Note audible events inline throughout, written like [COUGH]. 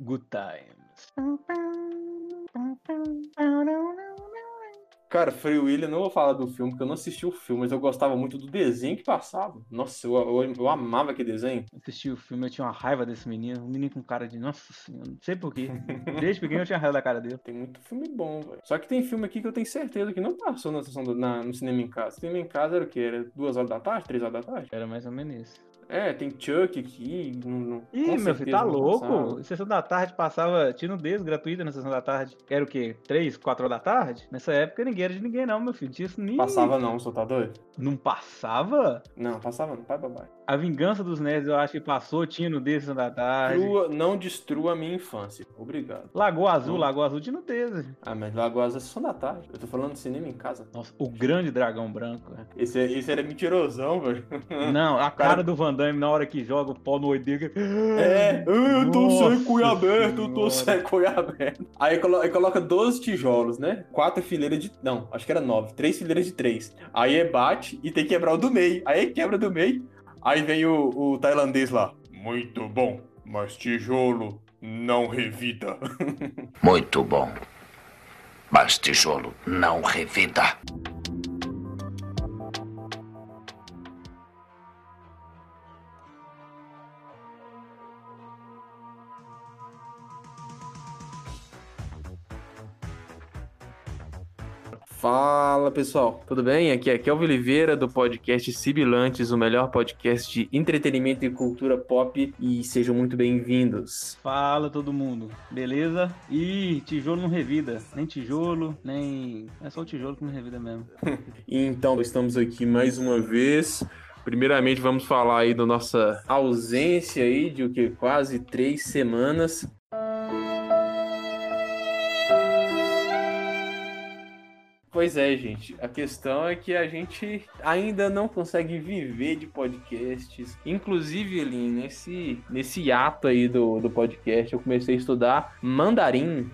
Good Times. Cara, Free Willy, não vou falar do filme, porque eu não assisti o filme, mas eu gostava muito do desenho que passava. Nossa, eu, eu, eu amava aquele desenho. Assisti o filme, eu tinha uma raiva desse menino. Um menino com cara de. Nossa senhora, não sei porquê. Desde pequeno eu tinha raiva da cara dele. Tem muito filme bom, velho. Só que tem filme aqui que eu tenho certeza que não passou na sessão do, na, no cinema em casa. O cinema em casa era o quê? Era duas horas da tarde? Três horas da tarde? Era mais ou menos isso. É, tem Chuck aqui. Não, não, Ih, meu filho, tá louco? Sessão da tarde passava tino nudez gratuita na sessão da tarde. Era o quê? Três, quatro horas da tarde? Nessa época ninguém era de ninguém, não, meu filho. Tinha isso nem. Passava não, só tá doido? Não passava? Não, passava não, pai babai. A Vingança dos Nerds eu acho que passou, tinha nudez da tarde. Trua, não destrua a minha infância. Obrigado. Lagoa Azul, não. Lagoa Azul tinha nudez. Ah, mas Lagoa Azul é sessão da tarde. Eu tô falando de cinema em casa. Nossa, o grande dragão branco. Esse, esse era mentirosão, velho. Não, a [LAUGHS] cara, cara do Van Na hora que joga o pau no dele. É, eu [GASPS] tô sem cunho aberto, eu tô sem cunho aberto. Aí coloca, aí coloca 12 tijolos, né? Quatro fileiras de. Não, acho que era nove. Três fileiras de três. Aí bate e tem que quebrar o do meio. Aí quebra do meio. Aí vem o, o tailandês lá. Muito bom, mas tijolo não revida. [LAUGHS] Muito bom, mas tijolo não revida. Fala pessoal, tudo bem? Aqui é Kelvin Oliveira do podcast Sibilantes, o melhor podcast de entretenimento e cultura pop e sejam muito bem-vindos. Fala todo mundo, beleza? E tijolo não revida, nem tijolo, nem. É só o tijolo que não revida mesmo. [LAUGHS] então, estamos aqui mais uma vez. Primeiramente, vamos falar aí da nossa ausência aí de o que quase três semanas. Pois é, gente. A questão é que a gente ainda não consegue viver de podcasts. Inclusive, ali, nesse, nesse ato aí do, do podcast, eu comecei a estudar mandarim.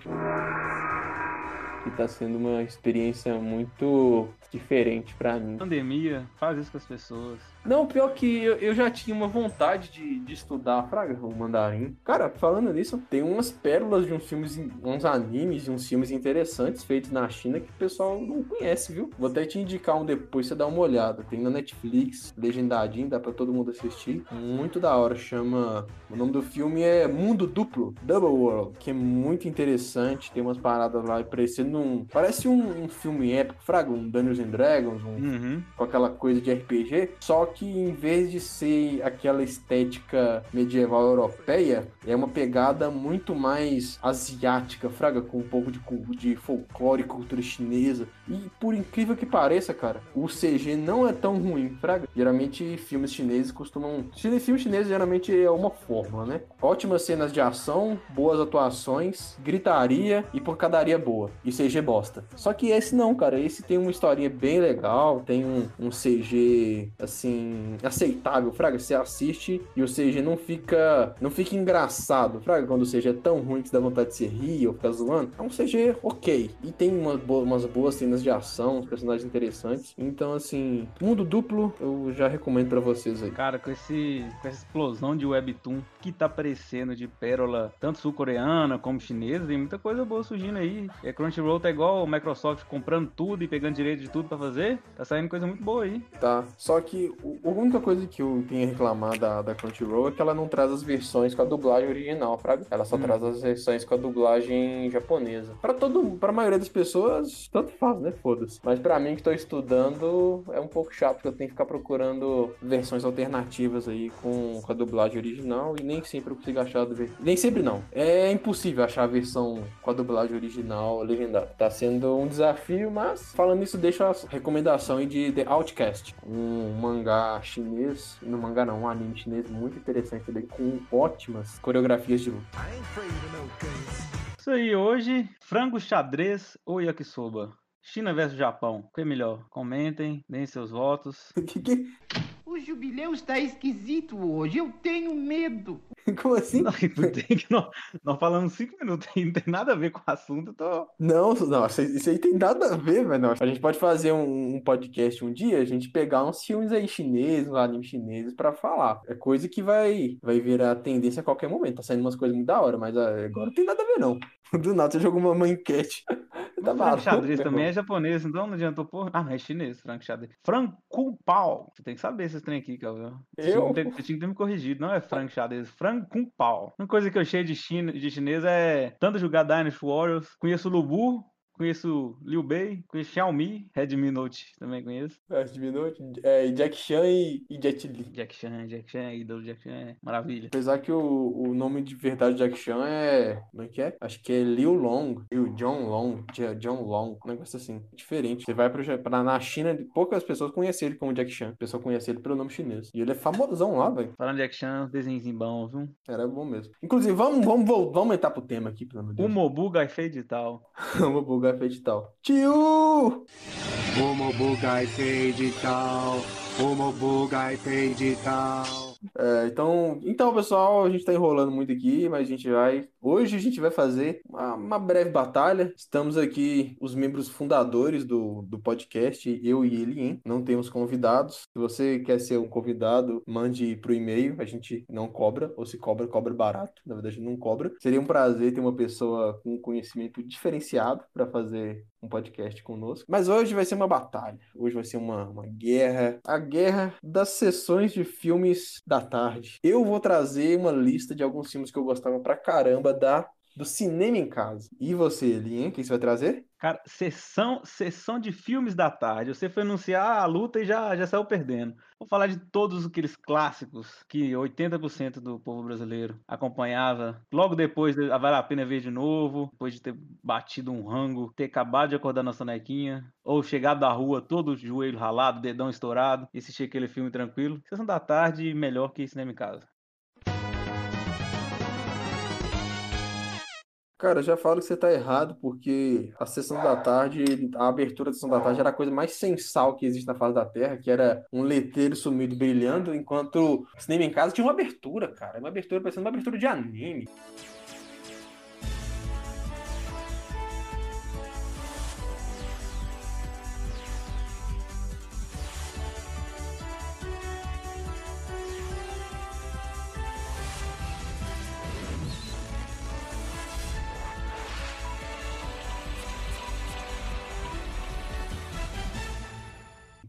Que tá sendo uma experiência muito diferente para mim. Pandemia faz isso com as pessoas. Não, pior que eu, eu já tinha uma vontade de, de estudar fraga, o mandarim. Cara, falando nisso, tem umas pérolas de uns filmes, uns animes e uns filmes interessantes feitos na China que o pessoal não conhece, viu? Vou até te indicar um depois, você dá uma olhada. Tem na Netflix, legendadinho, dá pra todo mundo assistir. Muito da hora, chama... O nome do filme é Mundo Duplo, Double World, que é muito interessante. Tem umas paradas lá parecendo um... Parece um, um filme épico, fraga, um Dungeons and Dragons, um... uhum. com aquela coisa de RPG, só que que em vez de ser aquela estética medieval europeia, é uma pegada muito mais asiática, fraga, com um pouco de, de folclore, cultura chinesa. E por incrível que pareça, cara, o CG não é tão ruim, fraga. Geralmente filmes chineses costumam. Filmes chineses geralmente é uma forma, né? Ótimas cenas de ação, boas atuações, gritaria e porcadaria boa. E CG bosta. Só que esse não, cara. Esse tem uma historinha bem legal, tem um, um CG assim aceitável, fraga, você assiste e o CG não fica não fica engraçado, fraga, quando o CG é tão ruim que dá vontade de se rir ou ficar zoando, é um CG ok, e tem uma bo umas boas cenas de ação, uns personagens interessantes, então assim, mundo duplo eu já recomendo para vocês aí. Cara, com, esse, com essa explosão de webtoon que tá aparecendo de pérola, tanto sul-coreana como chinesa, tem muita coisa boa surgindo aí, é Crunchyroll tá igual o Microsoft comprando tudo e pegando direito de tudo para fazer, tá saindo coisa muito boa aí. Tá, só que o, a única coisa que eu tenho a reclamar da, da Crunchyroll é que ela não traz as versões com a dublagem original, fraga. Ela só hum. traz as versões com a dublagem japonesa. Para todo, para a maioria das pessoas, tanto faz, né? Foda-se. Mas para mim que tô estudando, é um pouco chato porque eu tenho que ficar procurando versões alternativas aí com, com a dublagem original e nem sempre eu consigo achar ver... nem sempre não. É impossível achar a versão com a dublagem original legendada. Tá sendo um desafio, mas falando isso, deixa a recomendação aí de The Outcast, um mangá chinês, no mangá não, um anime chinês muito interessante também, com ótimas coreografias de luta. Isso aí, hoje, frango xadrez ou yakisoba? China versus Japão, o que é melhor? Comentem, deem seus votos. [LAUGHS] O jubileu está esquisito hoje. Eu tenho medo. [LAUGHS] Como assim? Não, tem que nós, nós falamos cinco minutos aí, não tem nada a ver com o assunto. Tô... Não, nossa, isso aí tem nada a ver, velho. A gente pode fazer um, um podcast um dia, a gente pegar uns filmes aí chineses, uns animes chineses pra falar. É coisa que vai, vai virar tendência a qualquer momento. Tá saindo umas coisas muito da hora, mas ah, agora não tem nada a ver, não. [LAUGHS] Do nada você jogou uma, enquete. [LAUGHS] Tá Frank Xadrez também é japonês, então não adiantou porra. Ah, não, é chinês, Frank Xadrez. Frank Kung Pao. Você tem que saber esses trem aqui, cara. Você Eu? tinha que ter- Você tinha que ter me corrigido. Não é Frank Xadrez, Frank Kung Pao. Uma coisa que eu achei de, de chinês é tanto jogar Dynasty Warriors. Conheço o Lubu, conheço Liu Bei, conheço Xiaomi, Redmi Note também conheço. É, diminuiu. É, Jack Chan e, e Jet Li. Jack Chan, Jack Chan, ídolo Jack Chan, é maravilha. Apesar que o, o nome de verdade Jack Chan é. Como é que é? Acho que é Liu Long. Liu John Long. John Long. Um negócio assim. Diferente. Você vai pro, Ja- pra, na China, poucas pessoas conhecem ele como Jack Chan. O pessoal conhece ele pelo nome chinês. E ele é famosão lá, velho. Falando de Jack Chan, desenhozinho bom, viu? Era bom mesmo. Inclusive, vamos, vamos, vol- vamos entrar pro tema aqui, pelo amor de O Deus. Mobu Gaifei de tal. Vamos [LAUGHS] bugar Tio, pra edital. Tio! Omobugai tem edital, Omobugai tem edital. É, então, então, pessoal, a gente tá enrolando muito aqui, mas a gente vai Hoje a gente vai fazer uma, uma breve batalha. Estamos aqui, os membros fundadores do, do podcast, eu e ele, hein? Não temos convidados. Se você quer ser um convidado, mande pro e-mail. A gente não cobra, ou se cobra, cobra barato. Na verdade, não cobra. Seria um prazer ter uma pessoa com conhecimento diferenciado para fazer um podcast conosco. Mas hoje vai ser uma batalha. Hoje vai ser uma, uma guerra. A guerra das sessões de filmes da tarde. Eu vou trazer uma lista de alguns filmes que eu gostava pra caramba da, do cinema em casa. E você, Linha, o que você vai trazer? Cara, sessão, sessão de filmes da tarde. Você foi anunciar a luta e já, já saiu perdendo. Vou falar de todos aqueles clássicos que 80% do povo brasileiro acompanhava. Logo depois, de- vale a pena ver de novo. Depois de ter batido um rango, ter acabado de acordar na sonequinha. Ou chegado da rua, todo joelho ralado, dedão estourado. E assistir aquele filme tranquilo. Sessão da tarde, melhor que cinema em casa. Cara, já falo que você tá errado, porque a sessão da tarde, a abertura da sessão da tarde era a coisa mais sensal que existe na face da Terra, que era um letreiro sumido brilhando, enquanto o cinema em casa tinha uma abertura, cara. Uma abertura parecendo uma abertura de anime.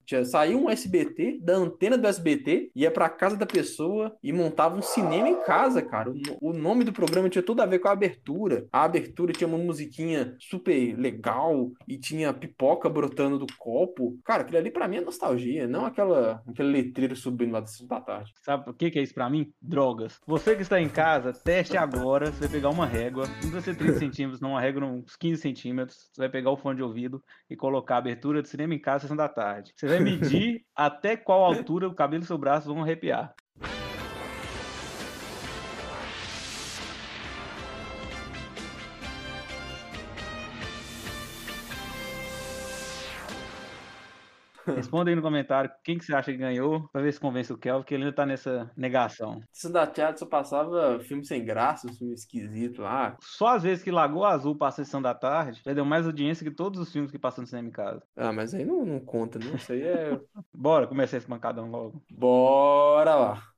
Tinha, saiu um SBT da antena do SBT, ia pra casa da pessoa e montava um cinema em casa, cara. O, o nome do programa tinha tudo a ver com a abertura. A abertura tinha uma musiquinha super legal e tinha pipoca brotando do copo. Cara, aquilo ali pra mim é nostalgia, não aquela, aquele letreiro subindo lá da sessão da tarde. Sabe o que, que é isso pra mim? Drogas. Você que está em casa, teste agora. Você vai pegar uma régua, não precisa ser 30 [LAUGHS] centímetros, não, uma régua uns 15 centímetros. Você vai pegar o fone de ouvido e colocar a abertura do cinema em casa, sessão da tarde. Você vai medir até qual altura o cabelo e seu braço vão arrepiar. Responda aí no comentário quem que você acha que ganhou, pra ver se convence o Kelvin, que ele ainda tá nessa negação. Sessão da tarde só passava filme sem graça, filme esquisito lá. Só às vezes que Lagoa Azul passa a sessão da tarde, já deu mais audiência que todos os filmes que passam no cinema em casa. Ah, mas aí não, não conta, não. Isso aí é. [LAUGHS] Bora começar esse mancadão logo. Bora lá.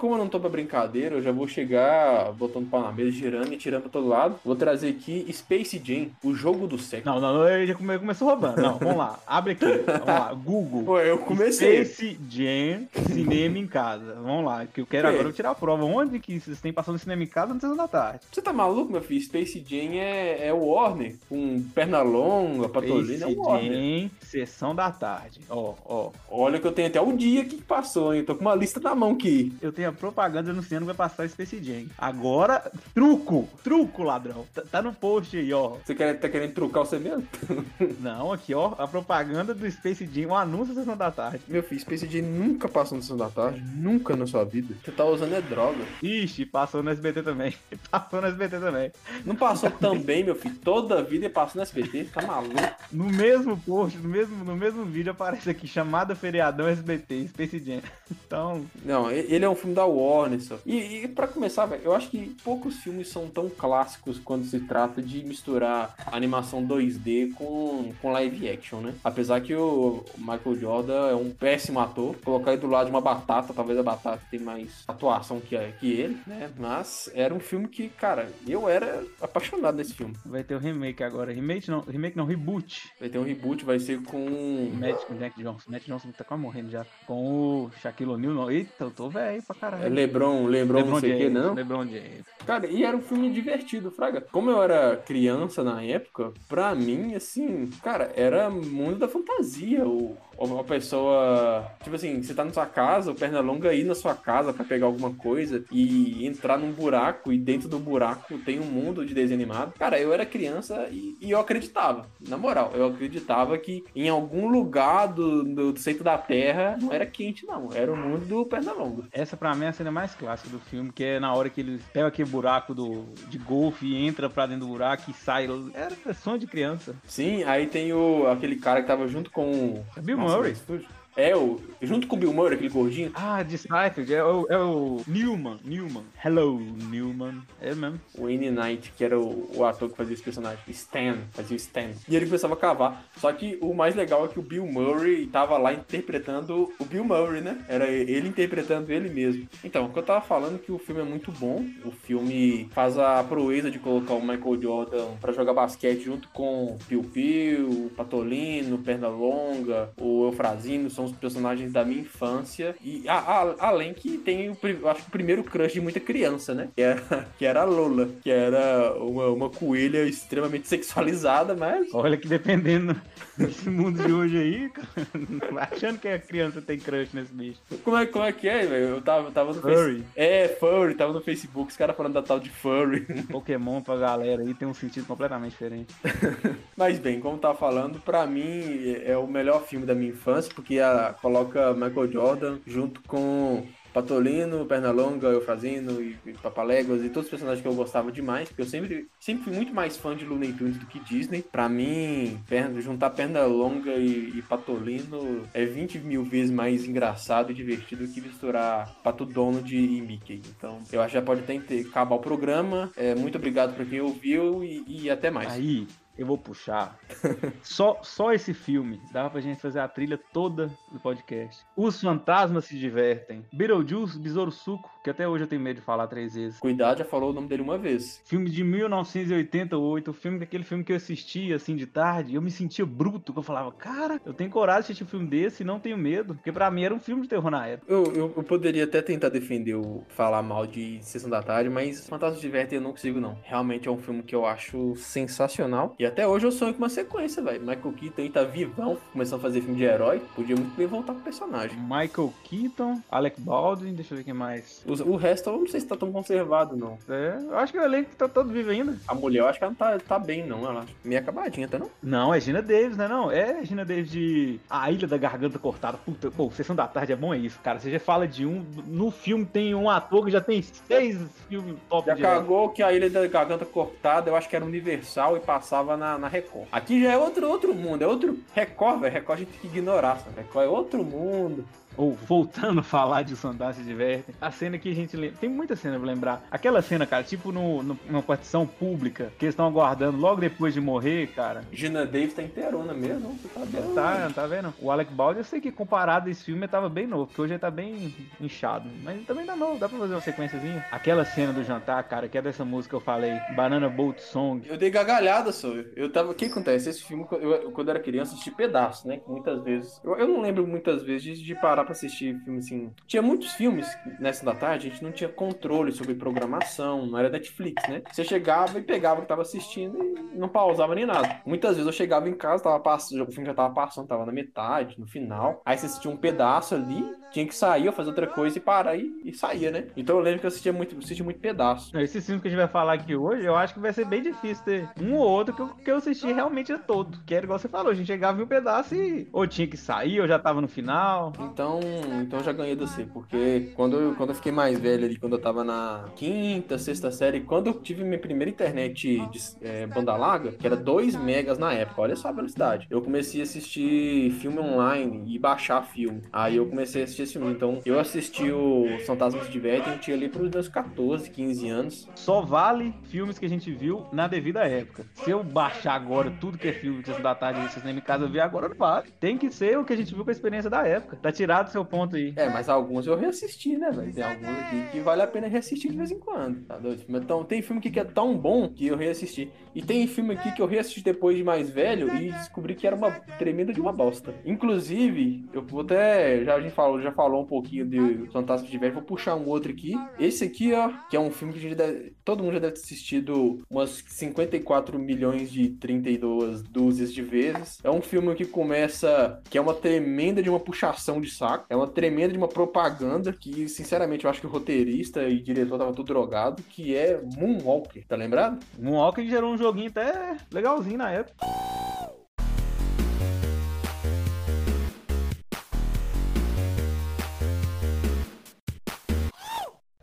Como eu não tô pra brincadeira, eu já vou chegar botando pau na mesa, girando e tirando pra todo lado. Vou trazer aqui Space Jam, o jogo do século. Não, não, ele já come- começou roubando. Não, vamos lá, abre aqui. Vamos lá, Google. Pô, eu comecei. Space Jam, cinema em casa. Vamos lá, que eu quero Ok. agora tirar a prova. Onde que vocês têm passando cinema em casa na sessão da tarde? Você tá maluco, meu filho? Space Jam é, é o Warner, com perna longa, patolina, é Space o Warner. Jam, sessão da tarde. Ó, ó. Olha que eu tenho até o dia que passou, hein? Tô com uma lista na mão aqui. Eu eu tenho a propaganda anunciando que vai passar Space Jam. Agora, truco! Truco, ladrão. Tá, tá no post aí, ó. Você quer, tá querendo trucar você mesmo? [LAUGHS] Não, aqui, ó. A propaganda do Space Jam, o anúncio da Sessão da Tarde. Meu filho, Space Jam nunca passou no Sessão da Tarde. Nunca na sua vida. Você tá usando é droga. Ixi, passou no SBT também. [LAUGHS] Passou no SBT também. Não passou também, meu filho. Toda a vida passou no SBT. Tá maluco? No mesmo post, no mesmo, no mesmo vídeo aparece aqui, chamada feriadão SBT, Space Jam. [LAUGHS] Então, Não, ele é um filme da Warner só. E, e para começar, velho, eu acho que poucos filmes são tão clássicos quando se trata de misturar animação 2D com, com live action, né? Apesar que o Michael Jordan é um péssimo ator. Colocar ele do lado de uma batata, talvez a batata tenha mais atuação que, que ele, né? Mas era um filme que, cara, eu era apaixonado nesse filme. vai ter o remake agora. Remake não, remake não, reboot. Vai ter um reboot, vai ser com. Matt, Matt Johnson. Matt Johnson tá quase morrendo já. Com o Shaquille O'Neal. Eita, eu tô velho pra caralho. É Lebron, Lebron, não sei o que, não? LeBron James. Cara, e era um filme divertido, Fraga. Como eu era criança na época, pra mim, assim, cara, era mundo da fantasia. O, uma pessoa, tipo assim, você tá na sua casa, o Pernalonga ir na sua casa pra pegar alguma coisa e entrar num buraco e dentro do buraco tem um mundo de desenho animado. Cara, eu era criança e, e eu acreditava. Na moral, eu acreditava que em algum lugar do, do, centro da Terra não era quente, não. Era o mundo do Pernalonga. Essa pra mim é a cena mais clássica do filme, que é na hora que eles pegam aquele buraco do, de golfe e entra pra dentro do buraco e sai. Era sonho de criança. Sim, aí tem o aquele cara que tava junto com o. É Bill Nossa, Murray. É, o. Junto com o Bill Murray, aquele gordinho. Ah, de Seinfeld, é o, é o Newman, Newman. Hello, Newman. É mesmo. O N. Knight, que era o, o ator que fazia esse personagem. Stan, fazia o Stan. E ele começava a cavar. Só que o mais legal é que o Bill Murray tava lá interpretando o Bill Murray, né? Era ele interpretando ele mesmo. Então, o que eu tava falando é que o filme é muito bom. O filme faz a proeza de colocar o Michael Jordan pra jogar basquete junto com Piu Piu, Patolino, Pernalonga, o Eufrazino, são os personagens da minha infância. E a- a- além que tem o, acho que o primeiro crush de muita criança, né? Que era, [LAUGHS] que era a Lola, que era uma, uma coelha extremamente sexualizada, mas Olha que dependendo desse mundo de hoje aí, cara, [LAUGHS] achando que a criança tem crush nesse bicho. como é, como é que é, velho? Eu tava, tava no Furry. Facebook. É, furry, tava no Facebook, os caras falando da tal de furry. [LAUGHS] Pokémon pra galera aí tem um sentido completamente diferente. Mas bem, como tava falando, pra mim é o melhor filme da minha infância, porque a, coloca Michael Jordan junto com Patolino, Pernalonga, Eufrazino e, e Papaléguas e todos os personagens que eu gostava demais, porque eu sempre, sempre fui muito mais fã de Looney Tunes do que Disney. Pra mim, perna- juntar Pernalonga e, e Patolino é 20 mil vezes mais engraçado e divertido que misturar Pato Donald e Mickey. Então, eu acho que já pode até acabar o programa. É, muito obrigado pra quem ouviu e, e até mais. Aí, eu vou puxar. [LAUGHS] só, só esse filme dava pra gente fazer a trilha toda do podcast. Os fantasmas se divertem. Beetlejuice, Besouro Suco, que até hoje eu tenho medo de falar três vezes. Cuidado, já falou o nome dele uma vez. Filme de 1988, o filme aquele filme que eu assistia assim de tarde, eu me sentia bruto, que eu falava, cara, eu tenho coragem de assistir um filme desse e não tenho medo, porque pra mim era um filme de terror na época. Eu, eu, eu poderia até tentar defender o falar mal de Sessão da Tarde, mas Fantasmas Divertem eu não consigo, não. Realmente é um filme que eu acho sensacional. E até hoje eu sonho com uma sequência, velho. Michael Keaton aí tá vivão, começando a fazer filme de herói. Podia muito bem voltar pro personagem. Michael Keaton, Alec Baldwin, deixa eu ver quem mais. O, resto eu não sei se tá tão conservado, não. É, eu acho que o elenco tá todo vivo ainda. A mulher eu acho que ela não tá, tá bem, não. Ela meio acabadinha, tá não? Não, é Gina Davis, né? Não, é Gina Davis de A Ilha da Garganta Cortada. Puta, pô, Sessão da Tarde é bom é isso, cara. Você já fala de um. No filme tem um ator que já tem seis filmes top Já cagou que a Ilha da Garganta Cortada, eu acho que era Universal e passava na, na Record. Aqui já é outro, outro mundo, é outro Record, velho. Record a gente tem que ignorar, sabe? Record é outro mundo. Ou voltando a falar de Sondar se diverte, a cena que a gente lembra. Tem muita cena pra lembrar. Aquela cena, cara, tipo no, no- numa partição pública, que eles estão aguardando logo depois de morrer, cara. Gina Davis tá inteirona mesmo, você tá vendo? Tá, tá vendo? O Alec Baldwin, eu sei que comparado a esse filme, ele tava bem novo, porque hoje ele tá bem inchado. Mas também tá novo, dá pra fazer uma sequenciazinha. Aquela cena do jantar, cara, que é dessa música que eu falei, Banana Boat Song. Eu dei gargalhada, só. Eu tava. O que acontece? Esse filme, eu, eu- quando eu era criança, assisti pedaços, né? Muitas vezes. Eu, eu não lembro muitas vezes de, de parar assistir filme assim. Tinha muitos filmes nessa da tarde, a gente não tinha controle sobre programação, não era Netflix, né? Você chegava e pegava o que tava assistindo e não pausava nem nada. Muitas vezes eu chegava em casa, tava passando, o filme já tava passando, tava na metade, no final. Aí você assistia um pedaço ali, tinha que sair ou fazer outra coisa e parar e, e saía, né? Então eu lembro que eu assistia muito, assistia muito pedaço. Esses filmes que a gente vai falar aqui hoje, eu acho que vai ser bem difícil ter um ou outro que eu, que eu assisti realmente todo. Que era igual você falou, a gente chegava em um pedaço e ou tinha que sair, ou já tava no final. Então, então eu já ganhei do C, porque quando eu, quando eu fiquei mais velho ali, quando eu tava na quinta, sexta série, quando eu tive minha primeira internet de é, banda larga, que era 2 megas na época, olha só a velocidade, eu comecei a assistir filme online e baixar filme. Aí eu comecei a assistir esse filme. Então eu assisti o Fantasmas se Divertem, eu tinha ali pros meus 14, 15 anos. Só vale filmes que a gente viu na devida época. Se eu baixar agora tudo que é filme que da tarde vocês nem em casa ver agora não vale. Tem que ser o que a gente viu com a experiência da época. Tá tirado o seu ponto aí. É, mas alguns eu reassisti, né, velho? Tem alguns aqui que vale a pena reassistir de vez em quando, tá doido? Então, tem filme aqui que é tão bom que eu reassisti. E tem filme aqui que eu reassisti depois de mais velho e descobri que era uma tremenda de uma bosta. Inclusive, eu vou até. Já a gente falou, já falou um pouquinho de Fantasma de Velho, vou puxar um outro aqui. Esse aqui, ó, que é um filme que deve, todo mundo já deve ter assistido umas 54 milhões de 32 dúzias de vezes. É um filme que começa. que é uma tremenda de uma puxação de saco. É uma tremenda de uma propaganda que, sinceramente, eu acho que o roteirista e diretor tava tudo drogado, que é Moonwalker, tá lembrado? Moonwalker gerou um joguinho até legalzinho na época.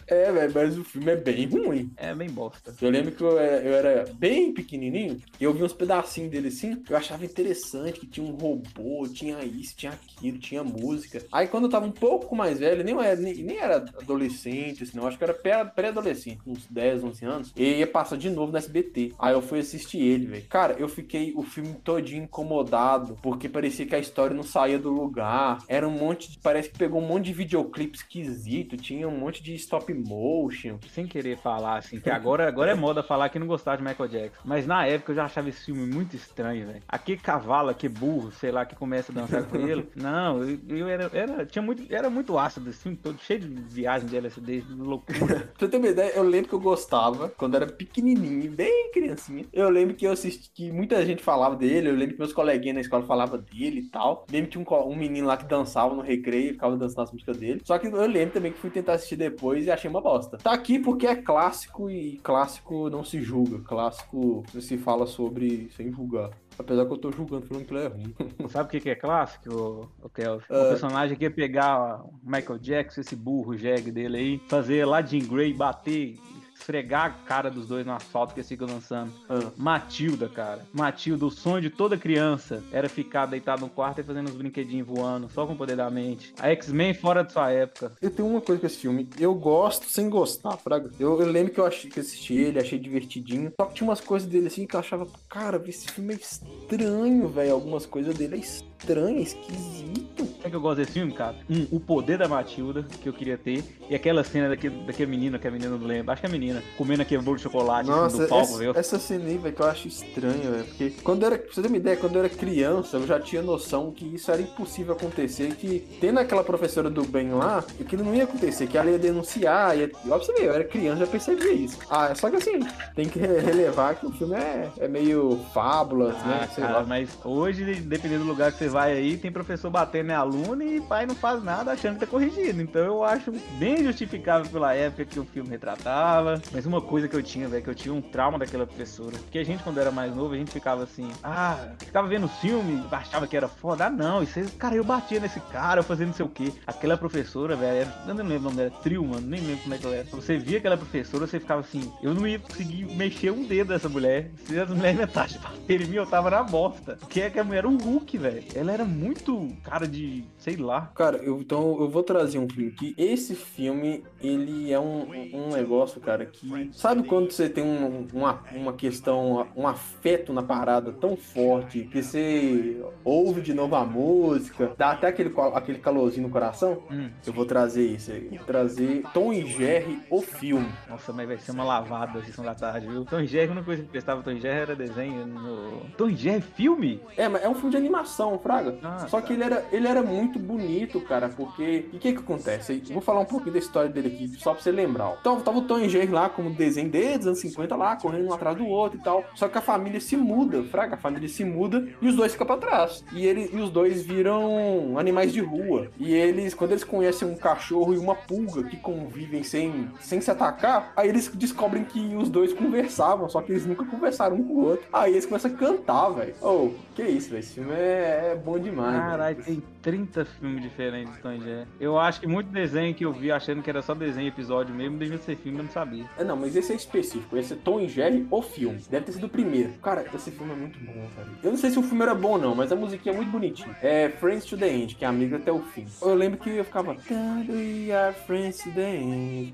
É, velho, mas o filme é bem ruim. É bem bosta. Eu lembro que eu era, eu era bem pequenininho e eu vi uns pedacinhos dele assim, eu achava interessante, que tinha um robô, tinha isso, tinha aquilo, tinha música. Aí quando eu tava um pouco mais velho, nem era, nem, nem era adolescente, assim, não, acho que eu era pré- pré-adolescente, uns 10, 11 anos, e ia passar de novo no SBT. Aí eu fui assistir ele, velho. Cara, eu fiquei o filme todinho incomodado, porque parecia que a história não saía do lugar. Era um monte de, parece que pegou um monte de videoclipe esquisito, tinha um monte de stop motion. Sem querer falar, assim, que agora, [LAUGHS] agora é moda falar que não gostava de Michael Jackson. Mas na época eu já achava esse filme muito estranho, velho. Aquele cavalo, aquele burro, sei lá, que começa a dançar com ele. [LAUGHS] Não, eu, eu era, era, tinha muito, era muito ácido filme todo, cheio de viagem de LSD, de loucura. [LAUGHS] Pra você ter uma ideia, eu lembro que eu gostava quando era pequenininho, bem criancinha. Eu lembro que eu assisti, que muita gente falava dele, eu lembro que meus coleguinhas na escola falavam dele e tal. Lembro que tinha um, um menino lá que dançava no recreio, ficava dançando as músicas dele. Só que eu lembro também que fui tentar assistir depois e achei uma bosta. Tá aqui porque é clássico e clássico não se julga. Clássico se fala sobre sem julgar. Apesar que eu tô julgando, falando que ele é ruim. [LAUGHS] Sabe o que, que é clássico, ô Kelvin? Ah. O personagem que ia pegar o Michael Jackson, esse burro jegue dele aí, fazer lá Jean Grey bater, esfregar a cara dos dois no asfalto que eles ficam dançando. Ah. Matilda, cara. Matilda, o sonho de toda criança era ficar deitado no quarto e fazendo os brinquedinhos voando, só com o poder da mente. A X-Men fora de sua época. Eu tenho uma coisa com esse filme. Eu gosto sem gostar, Fraga. Eu, eu lembro que eu achei que assisti ele, achei divertidinho. Só que tinha umas coisas dele assim que eu achava, cara, esse filme é estranho, velho. Algumas coisas dele é estranho, é esquisito. Sabe que eu gosto desse filme, cara? Um, o poder da Matilda, que eu queria ter. E aquela cena daquele, daquele menino, que a menina não lembra. Acho que é a menina, comendo aquele bolo de chocolate Nossa, do palco, viu? essa cena aí, velho, que eu acho estranho, velho. Porque quando eu era, pra você ter uma ideia, quando eu era criança, eu já tinha noção que isso era impossível acontecer. Que tendo aquela professora do bem lá, aquilo não ia acontecer, que ela ia denunciar. Ia... Ó, pra você ver, eu era criança, já percebia isso. Ah, só que assim, tem que re- relevar que o filme é, é meio fábulas, né? Ah, Sei cara, lá. mas hoje, dependendo do lugar que você vai aí, tem professor batendo em aluno e pai não faz nada achando que tá corrigido. Então eu acho bem justificável pela época que o filme retratava. Mas uma coisa que eu tinha, velho, que eu tinha um trauma daquela professora. Porque a gente, quando era mais novo, a gente ficava assim, ah, ficava vendo filme, achava que era foda. Ah, não, isso aí, cara, eu batia nesse cara, fazia não sei o quê. Aquela professora, velho, eu não lembro o nome dela, trio, mano, nem lembro como é que ela era. Você via aquela professora, você ficava assim, eu não ia conseguir mexer um dedo dessa mulher. Se as mulheres metade baterem em mim, eu tava na bosta. Porque é que a mulher era um Hulk, velho. Ela era muito cara de, sei lá. Cara, eu- então eu vou trazer um filme aqui. Esse filme, ele é um, um negócio, cara, que. Sabe quando você tem um- uma, uma questão, um afeto na parada tão forte que você ouve de novo a música, dá até aquele, aquele calorzinho no coração? Hum, Eu vou trazer isso aí. Vou trazer Tom e Jerry, o filme. nossa, mas vai ser uma lavada a sessão da tarde, viu? Tom e Jerry, a única coisa que prestava Tom e Jerry era desenho no... Tom e Jerry filme? É, mas é um filme de animação. Fraga. Ah, Só tá. que ele era, ele era muito bonito, cara, porque. E o que que acontece? Eu vou falar um pouquinho da história dele aqui, só pra você lembrar. Então, tava o Tom lá, como desenho desde os anos 50 lá, correndo um atrás do outro e tal. Só que a família se muda, Fraga, a família se muda e os dois ficam pra trás. E, ele, e os dois viram animais de rua. E eles, quando eles conhecem um cachorro e uma pulga que convivem sem, sem se atacar, aí eles descobrem que os dois conversavam, só que eles nunca conversaram um com o outro. Aí eles começam a cantar, velho. Oh, que isso, velho. Esse filme é, é bom demais. Caralho, tem 30 filmes diferentes de Tom Jerry. Eu acho que muito desenho que eu vi achando que era só desenho episódio mesmo, devia ser filme, eu não sabia. É, não, mas esse é específico. Esse é Tom Jerry, o filme. Deve ter sido o primeiro. Cara, esse filme é muito bom, velho. Eu não sei se o filme era bom ou não, mas a musiquinha é muito bonitinha. É Friends to the End, que é amiga até o fim. Eu lembro que eu ficava... "Tá, We are friends to the end.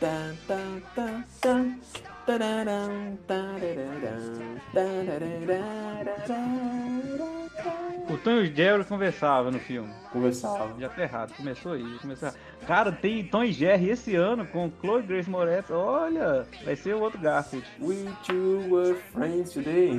Tá, tá, tá, tá. O Tom e o Jerry conversavam no filme. Conversava. Já tá errado, começou aí, começou. Cara, tem Tom e Jerry esse ano com Chloe Grace Moretz. Olha, vai ser o outro Garfield. We two were friends today.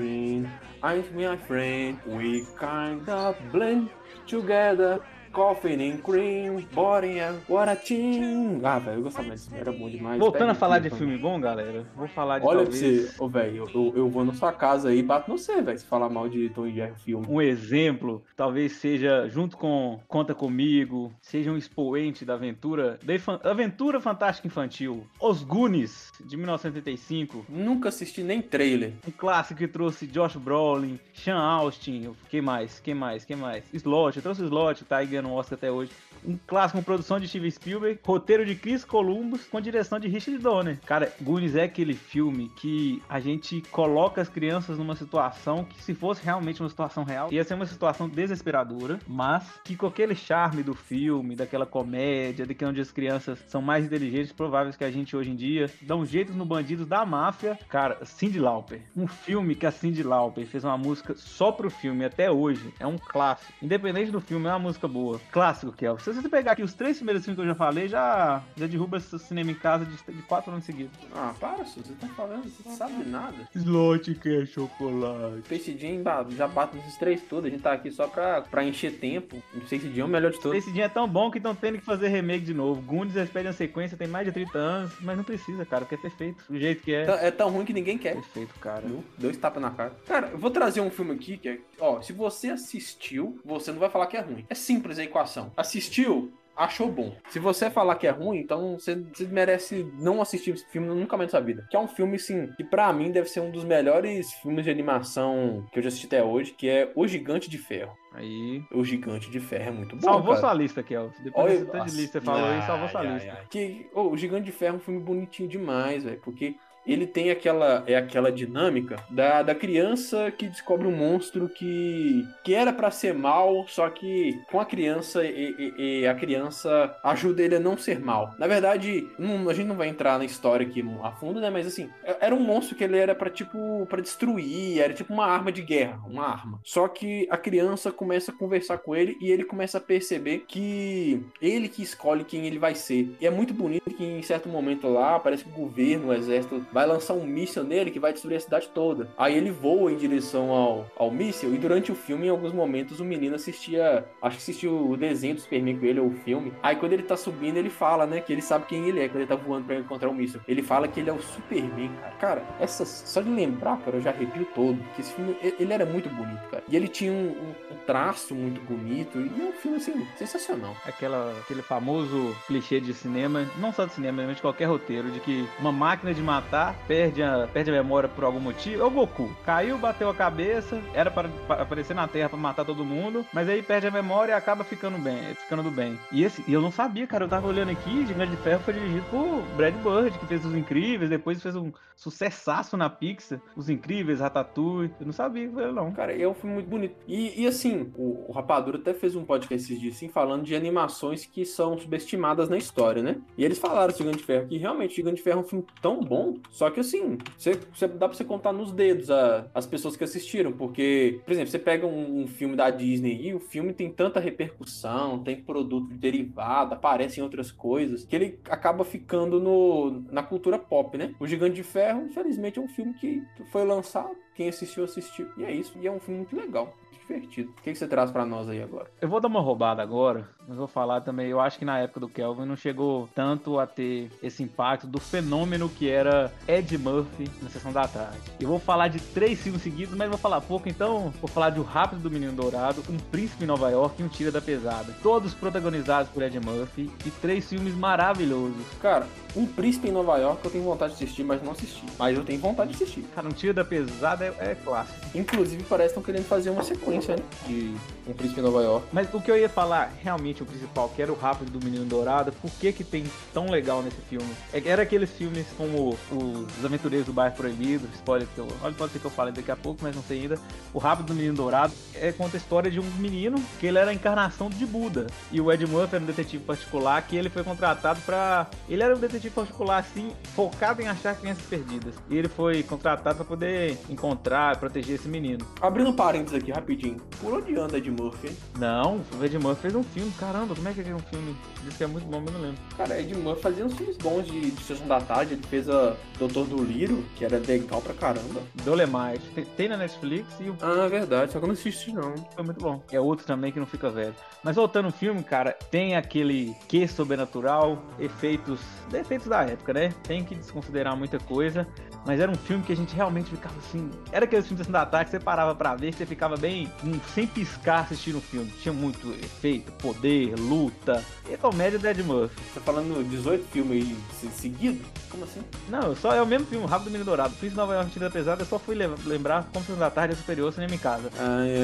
I'm my friend. We kind of blend together. Coffee and cream, body and team. Ah, velho, eu gostava disso. Era bom demais. Voltando a falar de aqui, filme bom, galera, vou falar de Olha pra talvez você, ô velho, eu, eu, vou na sua casa aí e bato no você, velho, se falar mal de Tom e Jerry filme. um exemplo, talvez seja junto com Conta Comigo, seja um expoente da aventura, da infan- aventura fantástica infantil, Os Goonies, de 1985, Nunca assisti nem trailer. um clássico que trouxe Josh Brolin, Sean Austin, quem mais, quem mais, quem mais? Slot, eu trouxe Slot, que um Oscar até hoje. Um clássico com produção de Steven Spielberg, roteiro de Chris Columbus, com direção de Richard Donner. Cara, Goonies é aquele filme que a gente coloca as crianças numa situação que se fosse realmente uma situação real, ia ser uma situação desesperadora, mas que com aquele charme do filme, daquela comédia, de que onde as crianças são mais inteligentes, prováveis que a gente hoje em dia, dão jeitos no bandidos da máfia. Cara, Cyndi Lauper. Um filme que a Cyndi Lauper fez uma música só pro filme até hoje. É um clássico. Independente do filme, é uma música boa. Clássico, Kel. Se você pegar aqui os três primeiros filmes que eu já falei, já, já derruba esse cinema em casa de, de quatro anos seguidos. Ah, para, Su, você tá falando, você não sabe nada. Slot quer chocolate. Space Jam já bate nesses três todos, a gente tá aqui só pra, pra encher tempo. O Space Jam é o melhor de todos. Esse dia é tão bom que estão tendo que fazer remake de novo. Goonies eles pedem a sequência, tem mais de 30 anos, mas não precisa, cara, porque é perfeito. Do jeito que é. Tá- É tão ruim que ninguém quer. Perfeito, cara. Viu? Dois tapas na cara. Cara, eu vou trazer um filme aqui que é. Ó, se você assistiu, você não vai falar que é ruim. É simples a equação. Assistiu, achou bom. Se você falar que é ruim, então você, você merece não assistir esse filme nunca mais na sua vida. Que é um filme, assim, que pra mim deve ser um dos melhores filmes de animação que eu já assisti até hoje, que é O Gigante de Ferro. Aí. O Gigante de Ferro é muito bom. Salvou cara. sua lista, Kel. Depois Olha, desse tanto de lista que você falou aí, salvou sua Ai, ai, lista. ai. Que, ô, o Gigante de Ferro é um filme bonitinho demais, velho, porque ele tem aquela é aquela dinâmica da, da criança que descobre um monstro que que era pra ser mal, só que com a criança e, e- e a criança ajuda ele a não ser mal. Na verdade, não- a gente não vai entrar na história aqui a fundo, né? Mas assim, é- era um monstro que ele era pra tipo para destruir, era tipo uma arma de guerra, uma arma. Só que a criança começa a conversar com ele e ele começa a perceber que ele que escolhe quem ele vai ser. E é muito bonito que em certo momento lá, parece que o governo, o exército vai lançar um míssil nele que vai destruir a cidade toda. Aí ele voa em direção ao, ao míssil e durante o filme, em alguns momentos, o menino assistia, acho que assistiu o desenho do Superman com ele ou o filme. Aí quando ele tá subindo, ele fala, né, que ele sabe quem ele é quando ele tá voando pra encontrar o míssil. Ele fala que ele é o Superman, cara. Cara, essas, só de lembrar, cara, eu já arrepio todo. Que esse filme, ele ele era muito bonito, cara. E ele tinha um, um- um traço muito bonito. E é um filme, assim, sensacional. Aquela, aquele famoso clichê de cinema, não só de cinema, mas de qualquer roteiro, de que uma máquina de matar perde a, perde a memória por algum motivo. É o Goku. Caiu, bateu a cabeça, era para, para aparecer na Terra pra matar todo mundo, mas aí perde a memória e acaba ficando bem, ficando do bem. E, esse, eu não sabia, cara, eu tava olhando aqui, Gigante de Ferro foi dirigido por Brad Bird, que fez Os Incríveis, depois fez um sucessaço na Pixar, Os Incríveis, Ratatouille. Eu não sabia não. Cara, um filme muito bonito. E, e assim, o, o Rapadura até fez um podcast esses dias, assim, falando de animações que são subestimadas na história, né? E eles falaram de Gigante de Ferro, que realmente Gigante de Ferro é um filme tão bom, só que assim, você, você- dá pra você contar nos dedos a- as pessoas que assistiram, porque, por exemplo, você pega um, um filme da Disney e o filme tem tanta repercussão, tem produto derivado, aparecem outras coisas, que ele acaba ficando no, na cultura pop, né? O Gigante de Ferro, infelizmente, é um filme que foi lançado, Quem assistiu, assistiu. E é isso. E é um filme muito legal. Divertido. O que, que você traz pra nós aí agora? Eu vou dar uma roubada agora, mas vou falar também. Eu acho que na época do Kelvin não chegou tanto a ter esse impacto do fenômeno que era Ed Murphy na sessão da tarde. Eu vou falar de três filmes seguidos, mas vou falar pouco, então vou falar de O Rápido do Menino Dourado, Um Príncipe em Nova York e Um Tira da Pesada. Todos protagonizados por Ed Murphy e três filmes maravilhosos. Cara, Um Príncipe em Nova York eu tenho vontade de assistir, mas não assisti. Mas eu tenho vontade de assistir. Cara, Um Tira da Pesada é, é clássico. Inclusive, parece que estão querendo fazer uma sequência, né? De Um Príncipe em Nova York. Mas o que eu ia falar, realmente, o principal, que era o Rápido do Menino Dourado, por que que tem tão legal nesse filme? É- Era aqueles filmes como Os Aventureiros do Bairro Proibido, spoiler que eu... Olha, pode ser que eu fale daqui a pouco, mas não sei ainda. O Rápido do Menino Dourado é, conta a história de um menino que ele era a encarnação de Buda. E o Ed Murphy era um detetive particular que ele foi contratado pra... Ele era um detetive particular, assim, focado em achar crianças perdidas. E ele foi contratado pra poder encontrar e proteger esse menino. Abrindo parênteses aqui rapidinho. Por onde anda Ed Murphy? Não, o Ed Murphy fez um filme. Caramba, como é que é um filme? Diz que é muito bom, mas não lembro. Cara, Ed Murphy fazia uns filmes bons de, de Sessão da Tarde. Ele fez a Doutor do Liro, que era legal pra caramba. Dolemite. Tem, tem na Netflix e o Ah, é verdade. Só que eu não assisti, não. foi muito bom. É outro também que não fica velho. Mas voltando ao filme, cara, tem aquele que sobrenatural, efeitos, efeitos da época, né? Tem que desconsiderar muita coisa. Mas era um filme que a gente realmente ficava assim. Era aquele filme de da tarde que você parava pra ver, você ficava bem hum, sem piscar assistindo o filme. Tinha muito efeito, poder, luta. E a comédia do Ed Murphy. Você tá falando 18 filmes aí se- seguido? Como assim? Não, só é o mesmo filme, Rápido do Menino Dourado. Fiz Nova York Tira da Pesada, eu só fui le- lembrar como da Tarde é superior cinema em casa.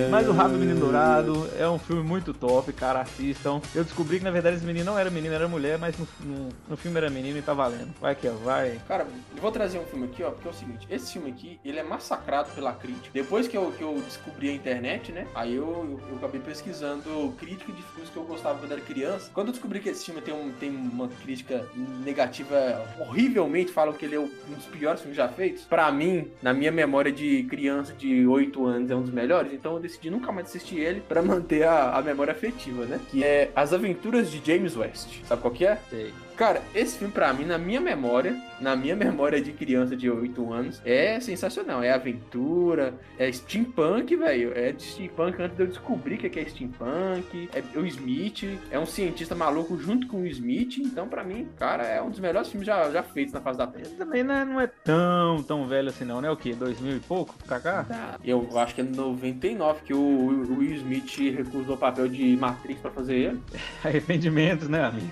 Mas o Rápido do Menino Dourado é um filme muito top, cara, assistam. Eu descobri que na verdade esse menino não era menino, era mulher, mas no, no- no filme era menino e tá valendo. Vai aqui, ó, vai. Cara, eu vou trazer um filme aqui, ó, porque é o seguinte, esse filme aqui, ele é massacrado pela crítica. Depois que eu, que eu descobri a internet, né, aí eu, eu, eu acabei pesquisando crítica de filmes que eu gostava quando era criança. Quando eu descobri que esse filme tem, um, tem uma crítica negativa, horrivelmente falam que ele é um dos piores filmes já feitos, pra mim, na minha memória de criança de 8 anos, é um dos melhores, então eu decidi nunca mais assistir ele pra [LAUGHS] manter a, a memória afetiva, né, que é As Aventuras de James West. Sabe qual que é? Sei. Cara, esse filme pra mim, na minha memória, na minha [LAUGHS] memória de criança de 8 anos, é sensacional. É aventura, é steampunk, velho. É de steampunk antes de eu descobrir o que é steampunk. É o Smith, é um cientista maluco junto com o Smith. Então, pra mim, cara, é um dos melhores filmes já, já feitos na face da Terra. Também não é, não é tão, tão velho assim não, né? O quê? 2000 e pouco pra cá? Eu acho que é 99 que o o Will Smith recusou o papel de Matrix pra fazer ele. [LAUGHS] Arrependimentos, né, amigo?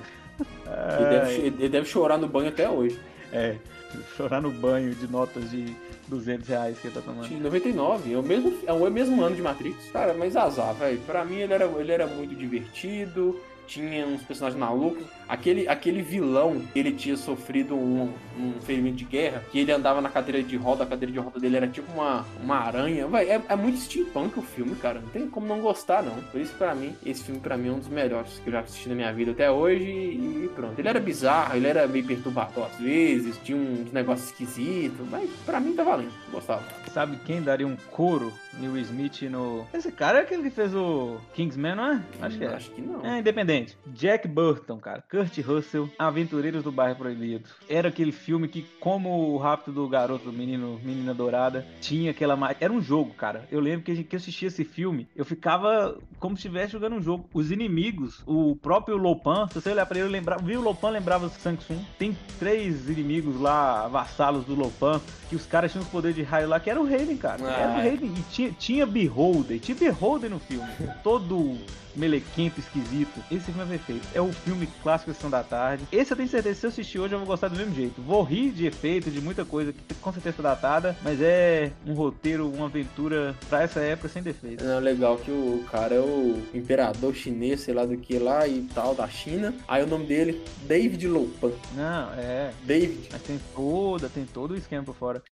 Ele deve, cho- ele deve chorar no banho até hoje. É, [LAUGHS] chorar no banho de notas de 200 reais que ele tá tomando. De 99, é o mesmo, é o mesmo ano de Matrix. Cara, mas azar, velho. Pra mim ele era, ele era muito divertido, tinha uns personagens malucos. Aquele, aquele vilão, ele tinha sofrido um, um ferimento de guerra, que ele andava na cadeira de roda, a cadeira de roda dele era tipo uma, uma aranha. Véi, é, é muito steampunk o filme, cara. Não tem como não gostar, não. Por isso, pra mim, esse filme pra mim é um dos melhores que eu já assisti na minha vida até hoje e pronto. Ele era bizarro, ele era meio perturbador às vezes, tinha uns negócios esquisitos, mas pra mim tá valendo. Gostava. Sabe quem daria um couro Will Smith no... Esse cara é aquele que fez o Kingsman, não é? Acho que é. Acho que não. É, independente. Jack Burton, cara. Kurt Russell, Aventureiros do Bairro Proibido. Era aquele filme que, como o Rápido do Garoto, do Menino, Menina Dourada, tinha aquela... Era um jogo, cara. Eu lembro que, eu assistia esse filme, eu ficava como se estivesse jogando um jogo. Os inimigos, o próprio Lopan, se você olhar pra ele, lembrava, viu o Lopan, lembrava o Shang Tsung. Tem três inimigos lá, vassalos do Lopan, que os caras tinham os poderes de raio lá, que era o Raiden, cara. Era o Ah. Raiden. E tinha, tinha Beholder, tinha Beholder no filme. [LAUGHS] Todo melequento, esquisito. Esse filme é perfeito. É o filme clássico Sessão da Tarde. Esse eu tenho certeza, se eu assistir hoje eu vou gostar do mesmo jeito. Vou rir de efeito, de muita coisa que com certeza tá datada, mas é um roteiro, uma aventura pra essa época sem defeito. É legal que o cara é o imperador chinês, sei lá do que lá e tal, da China. Aí o nome dele, David Lopan. Não, é. David. Mas tem toda, tem todo o esquema por fora.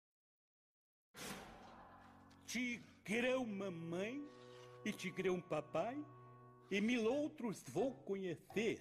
Tigrão mamãe e Tigrão papai e mil outros vou conhecer.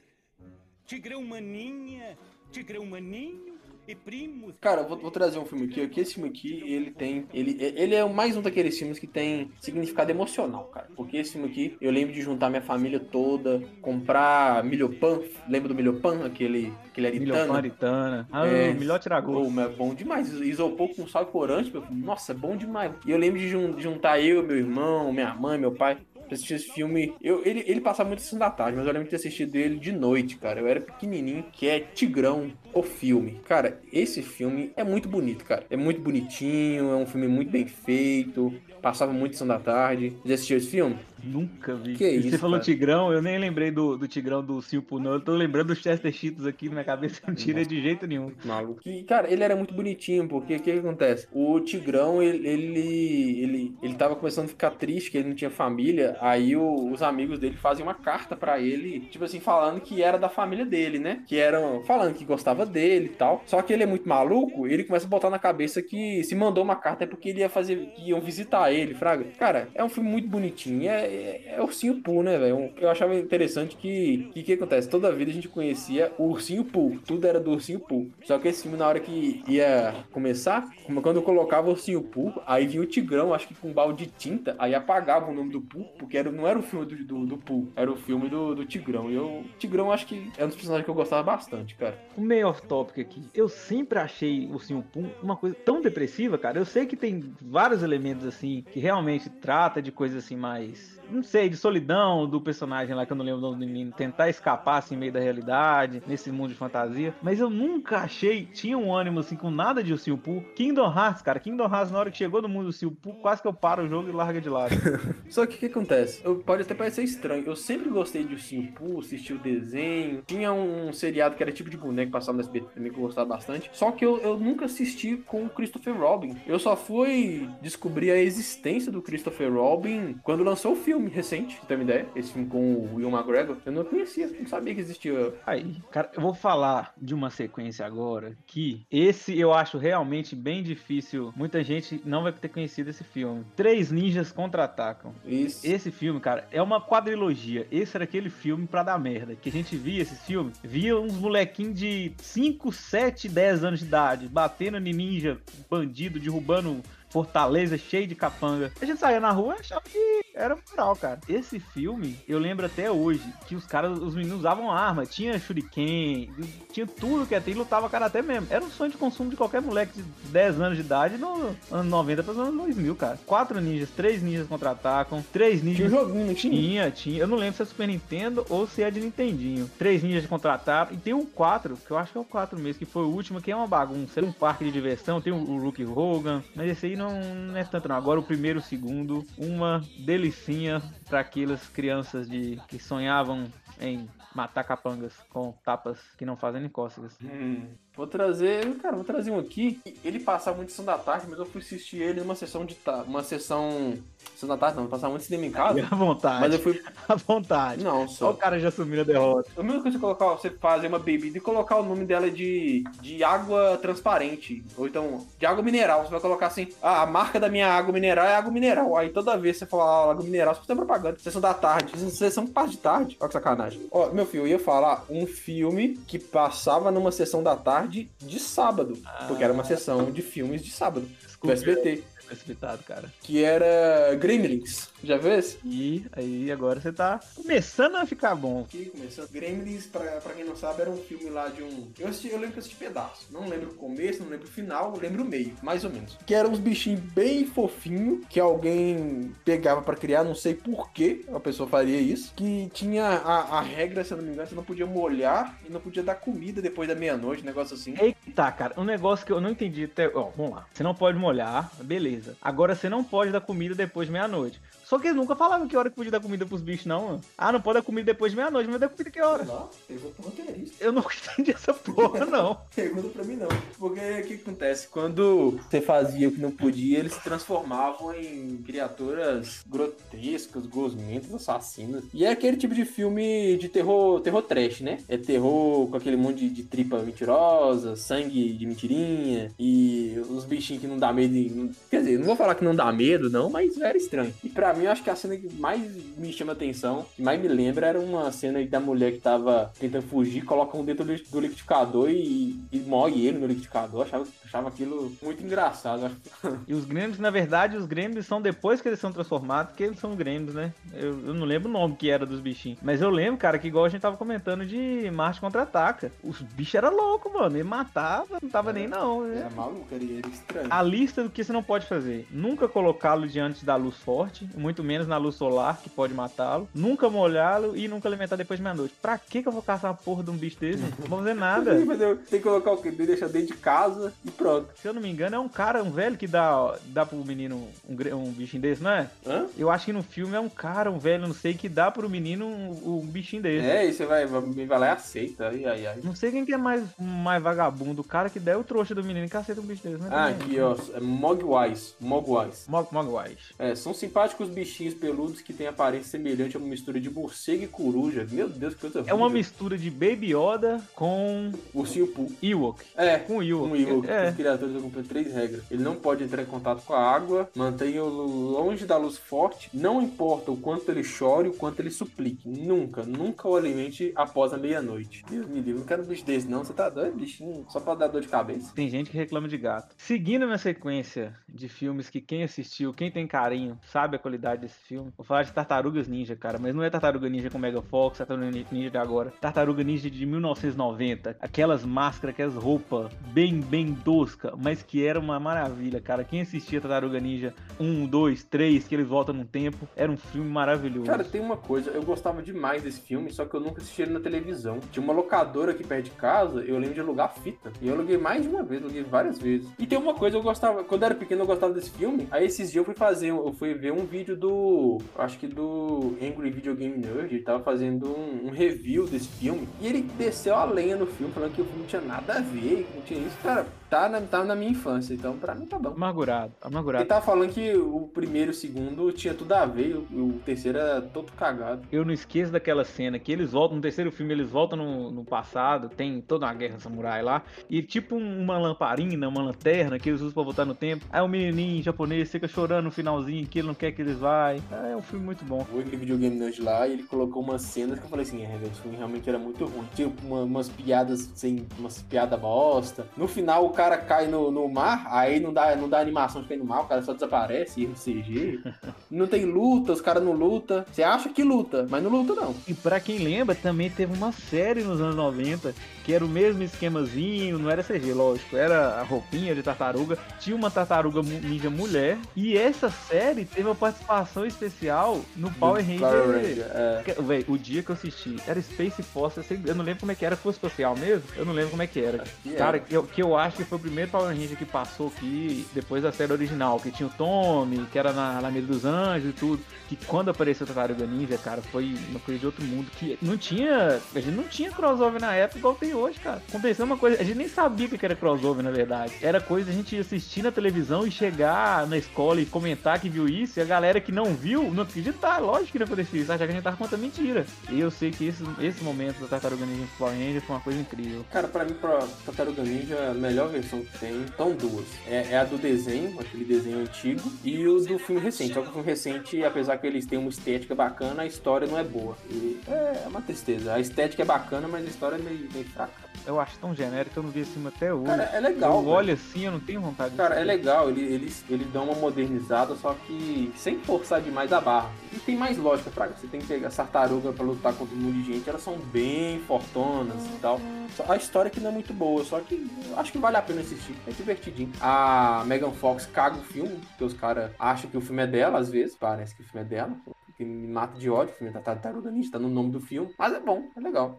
Tigrão maninha, Tigrão maninho e primos. Cara, eu vou, vou trazer um filme aqui, que esse filme aqui, ele tem. Ele, ele é mais um daqueles filmes que tem significado emocional, cara. Porque esse filme aqui, eu lembro de juntar minha família toda, comprar milhopan. Lembra do milhopan? Aquele, aquele Milhopan aritana? Aritana. Ah, É. melhor tirar gosto. mas é bom demais. Isopor com sal e corante, meu filho. Nossa, é bom demais. E eu lembro de juntar eu, meu irmão, minha mãe, meu pai. Assistir esse filme. Eu, ele, ele passava muito assim da tarde, mas eu lembro de ter assistido ele de noite, cara. Eu era pequenininho, que é Tigrão, o filme. Cara, esse filme é muito bonito, cara. É muito bonitinho, é um filme muito bem feito. Passava muito sessão da tarde. Já assistiu esse filme? Nunca vi. Que E isso, Você falou cara. Tigrão, eu nem lembrei do, do Tigrão do Silpo, não. Eu tô lembrando dos Chester Cheetos aqui na minha cabeça, não tira de jeito nenhum. Maluco. E, cara, ele era muito bonitinho, porque o que, que acontece? O Tigrão, ele, ele, ele, ele tava começando a ficar triste, que ele não tinha família. Aí o- os amigos dele faziam uma carta pra ele, tipo assim, falando que era da família dele, né? Que eram, falando que gostava dele e tal. Só que ele é muito maluco, ele começa a botar na cabeça que se mandou uma carta é porque ele ia fazer, que iam visitar ele, Fraga. Cara, é um filme muito bonitinho. É, é, é Ursinho Pooh, né, velho? Eu achava interessante que, que, que acontece? Toda a vida a gente conhecia o Ursinho Pooh. Tudo era do Ursinho Pooh. Só que esse filme, na hora que ia começar, quando eu colocava o Ursinho Pooh, aí vinha o Tigrão, acho que com um balde de tinta, aí apagava o nome do Pooh, porque era, não era o filme do, do, do Pooh, era o filme do, do Tigrão. E eu, Tigrão, acho que é um dos personagens que eu gostava bastante, cara. Um meio off-topic aqui. Eu sempre achei o Ursinho Pum uma coisa tão depressiva, cara. Eu sei que tem vários elementos, assim, que realmente trata de coisas, assim, mais... Não sei, de solidão do personagem lá, que eu não lembro o nome do menino. Tentar escapar, assim, meio da realidade, nesse mundo de fantasia. Mas eu nunca achei... Tinha um ânimo, assim, com nada de Poo. Kingdom Hearts, cara. Kingdom Hearts, na hora que chegou no mundo do Poo, quase que eu paro o jogo e larga de lado. [LAUGHS] Só que o que acontece? Eu, pode até parecer estranho. Eu sempre gostei de Pooh, assisti o desenho. Tinha um seriado que era tipo de boneco passava no SBT também que eu gostava bastante. Só que eu, eu nunca assisti com o Christopher Robin. Eu só fui descobrir a existência do Christopher Robin quando lançou o filme recente. Pra ter uma ideia? Esse filme com o Will McGregor. Eu não conhecia, não sabia que existia. Aí, cara, eu vou falar de uma sequência agora que esse eu acho realmente bem difícil. Muita gente não vai ter conhecido esse filme. Três Ninjas Contra-Atacam. Isso. Esse filme, cara, é uma quadrilogia. Esse era aquele filme pra dar merda. Que a gente via esse filme, via uns molequinhos de 5, 7, 10 anos de idade batendo em ninja, bandido, derrubando fortaleza cheio de capanga. A gente saía na rua e achava que era moral, cara. Esse filme, eu lembro até hoje que os caras, os meninos usavam arma, tinha shuriken, tinha tudo que até e lutava karatê mesmo. Era um sonho de consumo de qualquer moleque de 10 anos de idade no ano 90 para os anos 2000, cara. Quatro ninjas, três ninjas contra-atacam, três Tinha ninjas joguinho, não tinha? tinha, tinha. Eu não lembro se é Super Nintendo ou se é de Nintendinho. Três ninjas de contra-ataque. E tem um 4, que eu acho que é o 4 mesmo, que foi o último, que é uma bagunça. Era um parque de diversão, tem o, o Luke Hogan. Mas esse aí não, não é tanto não. Agora o primeiro o segundo, uma delicinha para aquelas crianças de que sonhavam em matar capangas com tapas que não fazem nem cócegas. Hum, Vou trazer, cara, vou trazer um aqui. Ele passava muito sessão da tarde, mas eu fui assistir ele numa sessão de uma sessão sessão da tarde não, passava muito cinema em casa. À vontade. Mas eu fui, [LAUGHS] À vontade. não, Só o só. cara já assumiu a derrota. A mesma coisa que colocar, você fazer uma bebida e colocar o nome dela de, de água transparente. Ou então, de água mineral. Você vai colocar assim, ah, a marca da minha água mineral é água mineral. Aí toda vez que você falar água mineral, você tem propaganda. Sessão da tarde. Sessão parte de tarde. Olha que sacanagem. Ó, meu filho, eu ia falar um filme que passava numa sessão da tarde de sábado. Porque era uma sessão de filmes de sábado. Do Desculpa, SBT. precipitado, cara. Que era Gremlins. Já viu esse? E aí agora você tá começando a ficar bom. Aqui começando. Gremlins, pra, pra quem não sabe, era um filme lá de um. Eu, assisti, eu lembro que eu assisti pedaço. Não lembro o começo, não lembro o final, eu lembro o meio, mais ou menos. Que eram uns bichinhos bem fofinhos que alguém pegava pra criar, não sei por que a pessoa faria isso. Que tinha a, a regra, se eu não me engano, você não podia molhar e não podia dar comida depois da meia-noite, um negócio assim. Tá, cara. Um negócio que eu não entendi até. Ó, vamos lá. Você não pode molhar, beleza. Agora você não pode dar comida depois de meia-noite. Só que eles nunca falavam que hora que podia dar comida pros bichos, não. mano. Ah, não pode dar comida depois de meia-noite, mas dá comida que hora? Sei lá, pergunta pro roteirista. Eu não entendi essa porra, [LAUGHS] não. Pergunta pra mim não. Porque o que acontece? Quando você fazia o que não podia, eles se transformavam em criaturas grotescas, gosmentas, assassinas. E é aquele tipo de filme de terror, terror trash, né? É terror com aquele monte de, de tripa mentirosa, sangue de mentirinha e os bichinhos que não dá medo. e não- Quer dizer, não vou falar que não dá medo, não, mas era estranho. E pra mim, eu acho que a cena que mais me chama atenção, que mais me lembra, era uma cena da mulher que tava tentando fugir, coloca um dentro do li- do liquidificador e, e moe ele no liquidificador. Achava, achava aquilo muito engraçado. [LAUGHS] E os Gremlins, na verdade, os Gremlins são depois que eles são transformados, que eles são Gremlins, né? Eu, eu não lembro o nome que era dos bichinhos. Mas eu lembro, cara, que igual a gente tava comentando de Marte Contra-Ataca. Os bichos eram loucos, mano. Ele matava, não tava nem não. né? Era maluco, era, estranho. A lista do que você não pode fazer. Nunca colocá-lo diante da luz forte, muito menos na luz solar, que pode matá-lo. Nunca molhá-lo e nunca alimentar depois de meia-noite. Pra que que eu vou caçar uma porra de um bicho desse? Não vou fazer nada. Que fazer- tem que colocar o quê? Deixar dentro de casa e pronto. Se eu não me engano, é um cara, um velho que dá, dá pro menino um, um bichinho desse, não é? Hã? Eu acho que no filme é um cara, um velho, não sei, que dá pro menino um, um bichinho desse. É, e você vai, vai, lá e aceita. Ai, ai, ai. Não sei quem que é mais, mais vagabundo, o cara que der o trouxa do menino que aceita um bicho desse, né? Ah, aqui, ó. É Mogwais. Mogwais. Mog, Mogwais. É, são simpáticos bichinhos peludos que têm aparência semelhante a uma mistura de morcego e coruja. Meu Deus, que coisa É uma mistura de Baby Yoda com Ursinho Poo. Ewok. É, Com Ewok. um Ewok. É. Os criadores eu comprei três regras. Ele não pode entrar em contato com a água, mantenha-o longe da luz forte, não importa o quanto ele chore, o quanto ele suplique. Nunca, nunca o alimente após a meia-noite. Deus me livre, não quero um bicho desse não. Você tá doido, bichinho? Só pra dar dor de cabeça. Tem gente que reclama de gato. Seguindo na sequência de filmes que quem assistiu, quem tem carinho, sabe a qualidade desse filme. Vou falar de Tartarugas Ninja, cara. Mas não é Tartaruga Ninja com Mega Fox, Tartaruga Ninja de agora. Tartaruga Ninja de 1990. Aquelas máscaras, aquelas roupas bem, bem tosca, mas que era uma maravilha, cara. Quem assistia Tartaruga Ninja 1, 2, 3, que eles voltam no tempo, era um filme maravilhoso. Cara, tem uma coisa, eu gostava demais desse filme, só que eu nunca assisti ele na televisão. Tinha uma locadora aqui perto de casa, eu lembro de alugar fita. E eu aluguei mais de uma vez, aluguei várias vezes. E tem uma coisa, eu gostava, quando eu era pequeno eu gostava desse filme. Aí esses dias eu fui fazer, eu fui ver um vídeo do, acho que do Angry Video Game Nerd, ele tava fazendo um, um review desse filme. E ele desceu a lenha no filme, falando que o filme não tinha nada a ver, que não tinha isso. Cara, tá na, tá na minha infância, então pra mim tá bom. Amargurado, Ele amargurado. tava falando que o primeiro e o segundo tinha tudo a ver, o, o terceiro era todo cagado. Eu não esqueço daquela cena que eles voltam, no terceiro filme eles voltam no, no passado, tem toda uma guerra samurai lá, e tipo uma lamparina, uma lanterna que eles usam pra voltar no tempo. Aí o menininho japonês fica chorando no finalzinho que ele não quer que eles vá. É um filme muito bom. O aquele videogame nerd lá e ele colocou umas cenas que eu falei assim, é, velho, esse filme realmente era muito ruim. Tinha uma- umas piadas sem. umas piadas bosta. No final cara cai no, no mar, aí não dá, não dá animação de cair no mar, o cara só desaparece, erro CG. [LAUGHS] não tem luta, os caras não lutam. Você acha que luta, mas não luta não. E pra quem lembra, também teve uma série nos anos 90 que era o mesmo esquemazinho, não era CG, lógico, era a roupinha de tartaruga. Tinha uma tartaruga ninja mulher, e essa série teve uma participação especial no Power Ranger. Power Ranger, é. Que- o dia que eu assisti era Space Force, eu, sei- eu não lembro como é que era, foi especial mesmo? Eu não lembro como é que era. que Cara, que eu, que eu acho que foi o primeiro Power Ranger que passou aqui depois da série original, que tinha o Tommy, que era na Alameda dos Anjos e tudo. Que quando apareceu o Tartaruga Ninja, cara, foi uma coisa de outro mundo. Que não tinha. A gente não tinha crossover na época igual tem hoje, cara. Aconteceu uma coisa. A gente nem sabia que era crossover, na verdade. Era coisa a gente assistir na televisão e chegar na escola e comentar que viu isso. E a galera que não viu, não acreditar. Lógico que não acontecia isso. Achar que a gente tava contando mentira. E eu sei que esse, esse momento da Tartaruga Ninja Power Ranger foi uma coisa incrível. Cara, pra mim, pra Tartaruga Ninja, melhor versão que tem, são duas. É, é a do desenho, aquele desenho antigo, e o do filme recente. Só que o filme recente, apesar que eles têm uma estética bacana, a história não é boa. E é uma tristeza. A estética é bacana, mas a história é meio, meio fraca. Eu acho tão genérico que eu não vi esse filme até hoje. Cara, é legal. eu velho. olho assim, eu não tenho vontade de Cara, é legal, ele- eles, eles dão uma modernizada, só que sem forçar demais a barra. E tem mais lógica, Fraga. Você tem que pegar as tartarugas pra lutar contra um monte de gente, elas são bem fortonas e tal. A história que não é muito boa, só que eu acho que vale a pena assistir. É divertidinho. A Megan Fox caga o filme, porque os caras acham que o filme é dela, às vezes, parece que o filme é dela. Que me mata de ódio, o filme é da Tartaruga Ninja, tá no nome do filme. Mas é bom, é legal.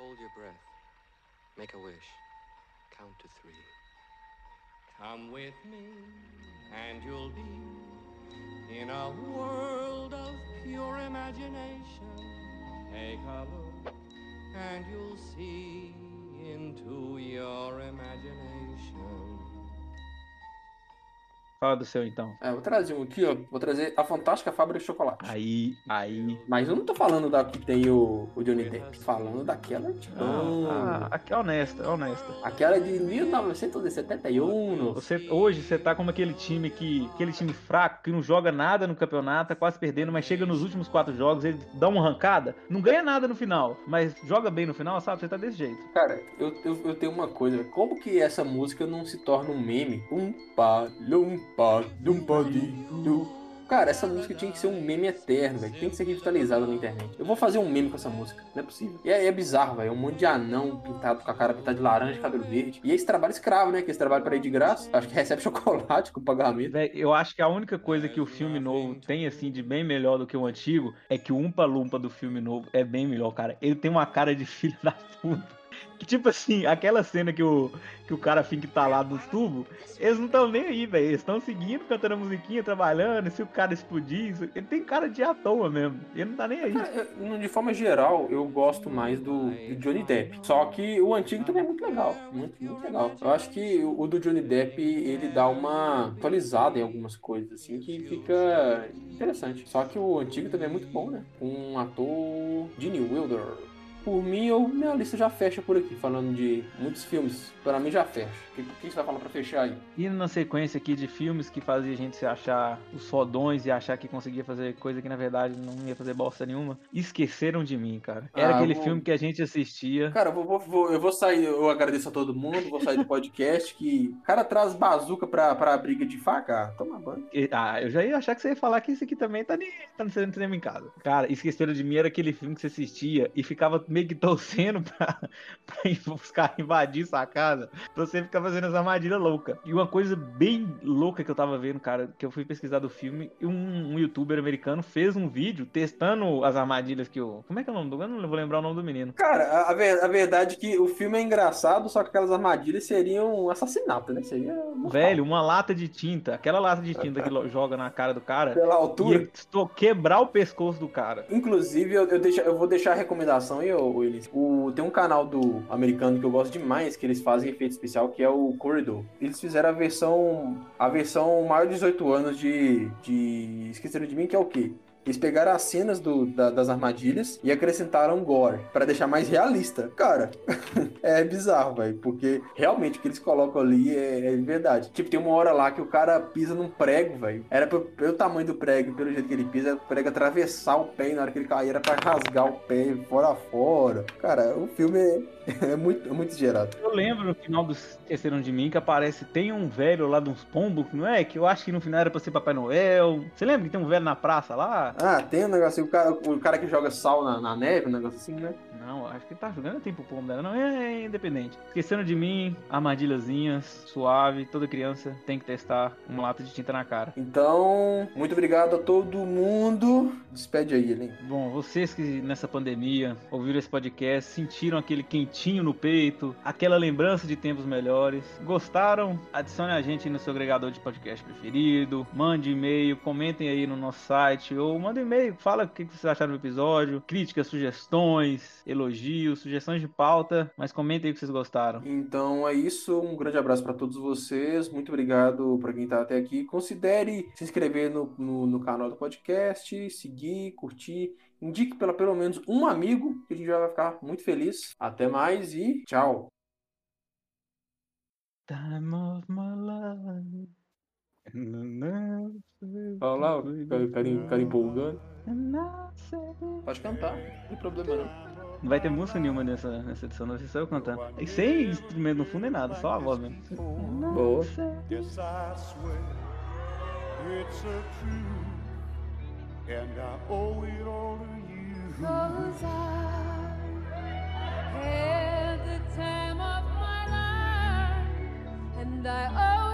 Hold your breath. Make a wish. Count to three. Come with me, and you'll be in a world of pure imagination. Take a look, and you'll see into your imagination. Fala do seu então. É, vou trazer um aqui, ó. Vou trazer a Fantástica Fábrica de Chocolate. Aí, aí. Mas eu não tô falando da que tem o, o Johnny Depp. Falando daquela antigona. Ah, aqui é honesta, é honesta. Aquela de 1971. Você, hoje você tá como aquele time que. aquele time fraco que não joga nada no campeonato, tá quase perdendo, mas chega nos últimos quatro jogos, ele dá uma arrancada, não ganha nada no final, mas joga bem no final, sabe? Você tá desse jeito. Cara, eu, eu, eu tenho uma coisa. Como que essa música não se torna um meme? Um pa, lum pa, dum pa di, du. Cara, essa música tinha que ser um meme eterno, velho. Tem que ser revitalizada na internet. Eu vou fazer um meme com essa música. Não é possível. E é, é bizarro, velho. É um monte de anão pintado com a cara pintada de laranja, cabelo verde. E esse trabalho escravo, né? Que esse trabalho pra ir de graça. Acho que recebe [LAUGHS] chocolate com pagamento. Véi, eu acho que a única coisa que o filme novo tem, assim, de bem melhor do que o antigo, é que o Umpa Lumpa do filme novo é bem melhor, cara. Ele tem uma cara de [LAUGHS] filho da puta. Que tipo assim, aquela cena que o, que o cara fica tá lá no tubo, eles não estão nem aí, velho. Eles estão seguindo, cantando a musiquinha, trabalhando. Se o cara explodir, isso- ele tem cara de à toa mesmo. Ele não tá nem aí. De forma geral, eu gosto mais do, do Johnny Depp. Só que o antigo também é muito legal. Muito, muito legal. Eu acho que o, o do Johnny Depp, ele dá uma atualizada em algumas coisas, assim, que fica interessante. Só que o antigo também é muito bom, né? Um ator, Gene Wilder. Por mim, eu, minha lista já fecha por aqui, falando de muitos filmes. Pra mim já fecha. O que, que você vai falar pra fechar aí? Indo na sequência aqui de filmes que fazia a gente se achar os fodões e achar que conseguia fazer coisa que na verdade não ia fazer bosta nenhuma. Esqueceram de mim, cara. Era Ah, aquele vou- filme que a gente assistia. Cara, eu vou, vou- eu vou sair, eu agradeço a todo mundo, vou sair do [LAUGHS] podcast que o cara traz bazuca pra, pra briga de faca. Ah, Toma banho. E- Ah, eu já ia achar que você ia falar que esse aqui também tá, nem, tá no cinema em casa. Cara, Esqueceram de mim era aquele filme que você assistia e ficava meio que torcendo [LAUGHS] pra, pra os caras invadir sua casa, pra você ficar fazendo as armadilhas loucas. E uma coisa bem louca que eu tava vendo, cara, que eu fui pesquisar do filme, e um, um youtuber americano fez um vídeo testando as armadilhas que o. Como é que é o nome do. Eu não vou lembrar o nome do menino. Cara, a, a ver- a verdade é que o filme é engraçado, só que aquelas armadilhas seriam um assassinato, né? Seria mortal. Velho, uma lata de tinta, aquela lata de tinta que [LAUGHS] joga na cara do cara, pela altura. ia quebrar o pescoço do cara. Inclusive, eu, eu, eu vou deixar a recomendação aí, ô, O, tem um canal do americano que eu gosto demais, que eles fazem efeito especial, que é o Corridor. Eles fizeram a versão. A versão maior de 18 anos de. de. Esqueceram de mim, que é o quê? Eles pegaram as cenas do- da- das armadilhas e acrescentaram gore pra deixar mais realista. Cara, [LAUGHS] é bizarro, velho, porque realmente o que eles colocam ali é, é verdade. Tipo, tem uma hora lá que o cara pisa num prego, velho. Era pelo, pelo tamanho do prego, pelo jeito que ele pisa, o prego atravessar o pé e na hora que ele cair era pra rasgar o pé fora fora. Cara, o filme é, [LAUGHS] é muito, é muito gerado. Eu lembro no final do Esqueceram de Mim que aparece, tem um velho lá de uns pombos, não é? Que eu acho que no final era pra ser Papai Noel. Você lembra que tem um velho na praça lá? Ah, tem um negócio, o cara, o cara que joga sal na, na neve, um negócio assim, né? Não, acho que tá jogando tempo pombo dela. Não, é, é independente. Esqueceram de mim, armadilhazinhas, suave. Toda criança tem que testar uma lata de tinta na cara. Então, muito obrigado a todo mundo. Despede aí, Elen. Bom, vocês que nessa pandemia ouviram esse podcast, sentiram aquele quentinho no peito, aquela lembrança de tempos melhores, gostaram? Adicione a gente no seu agregador de podcast preferido, mande e-mail, comentem aí no nosso site, ou manda um e-mail, fala o que vocês acharam do episódio, críticas, sugestões, elogios, sugestões de pauta, mas comentem aí o que vocês gostaram. Então é isso, um grande abraço para todos vocês, muito obrigado para quem tá até aqui. Considere se inscrever no, no, no canal do podcast, seguir, curtir, indique pela pelo menos um amigo, que a gente já vai ficar muito feliz. Até mais e tchau! Time of my life. Olha lá, o carinho empolgando. Pode cantar, não tem problema não. Não vai ter música nenhuma nessa, nessa edição, não ser só eu cantando. E sem instrumento no fundo nem nada, só a voz mesmo. Boa. And I owe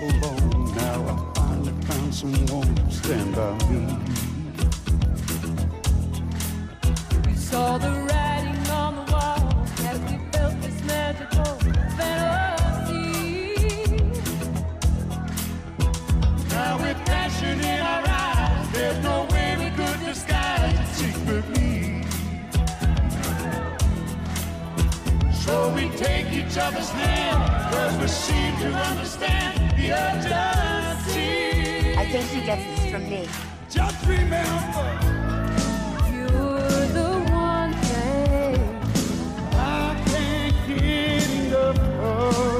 so long. Now I finally found someone to stand by me. We saw the Oh, we take each other's hand, cause we seem to understand the urgency. I think he gets this from me. Just remember. Oh.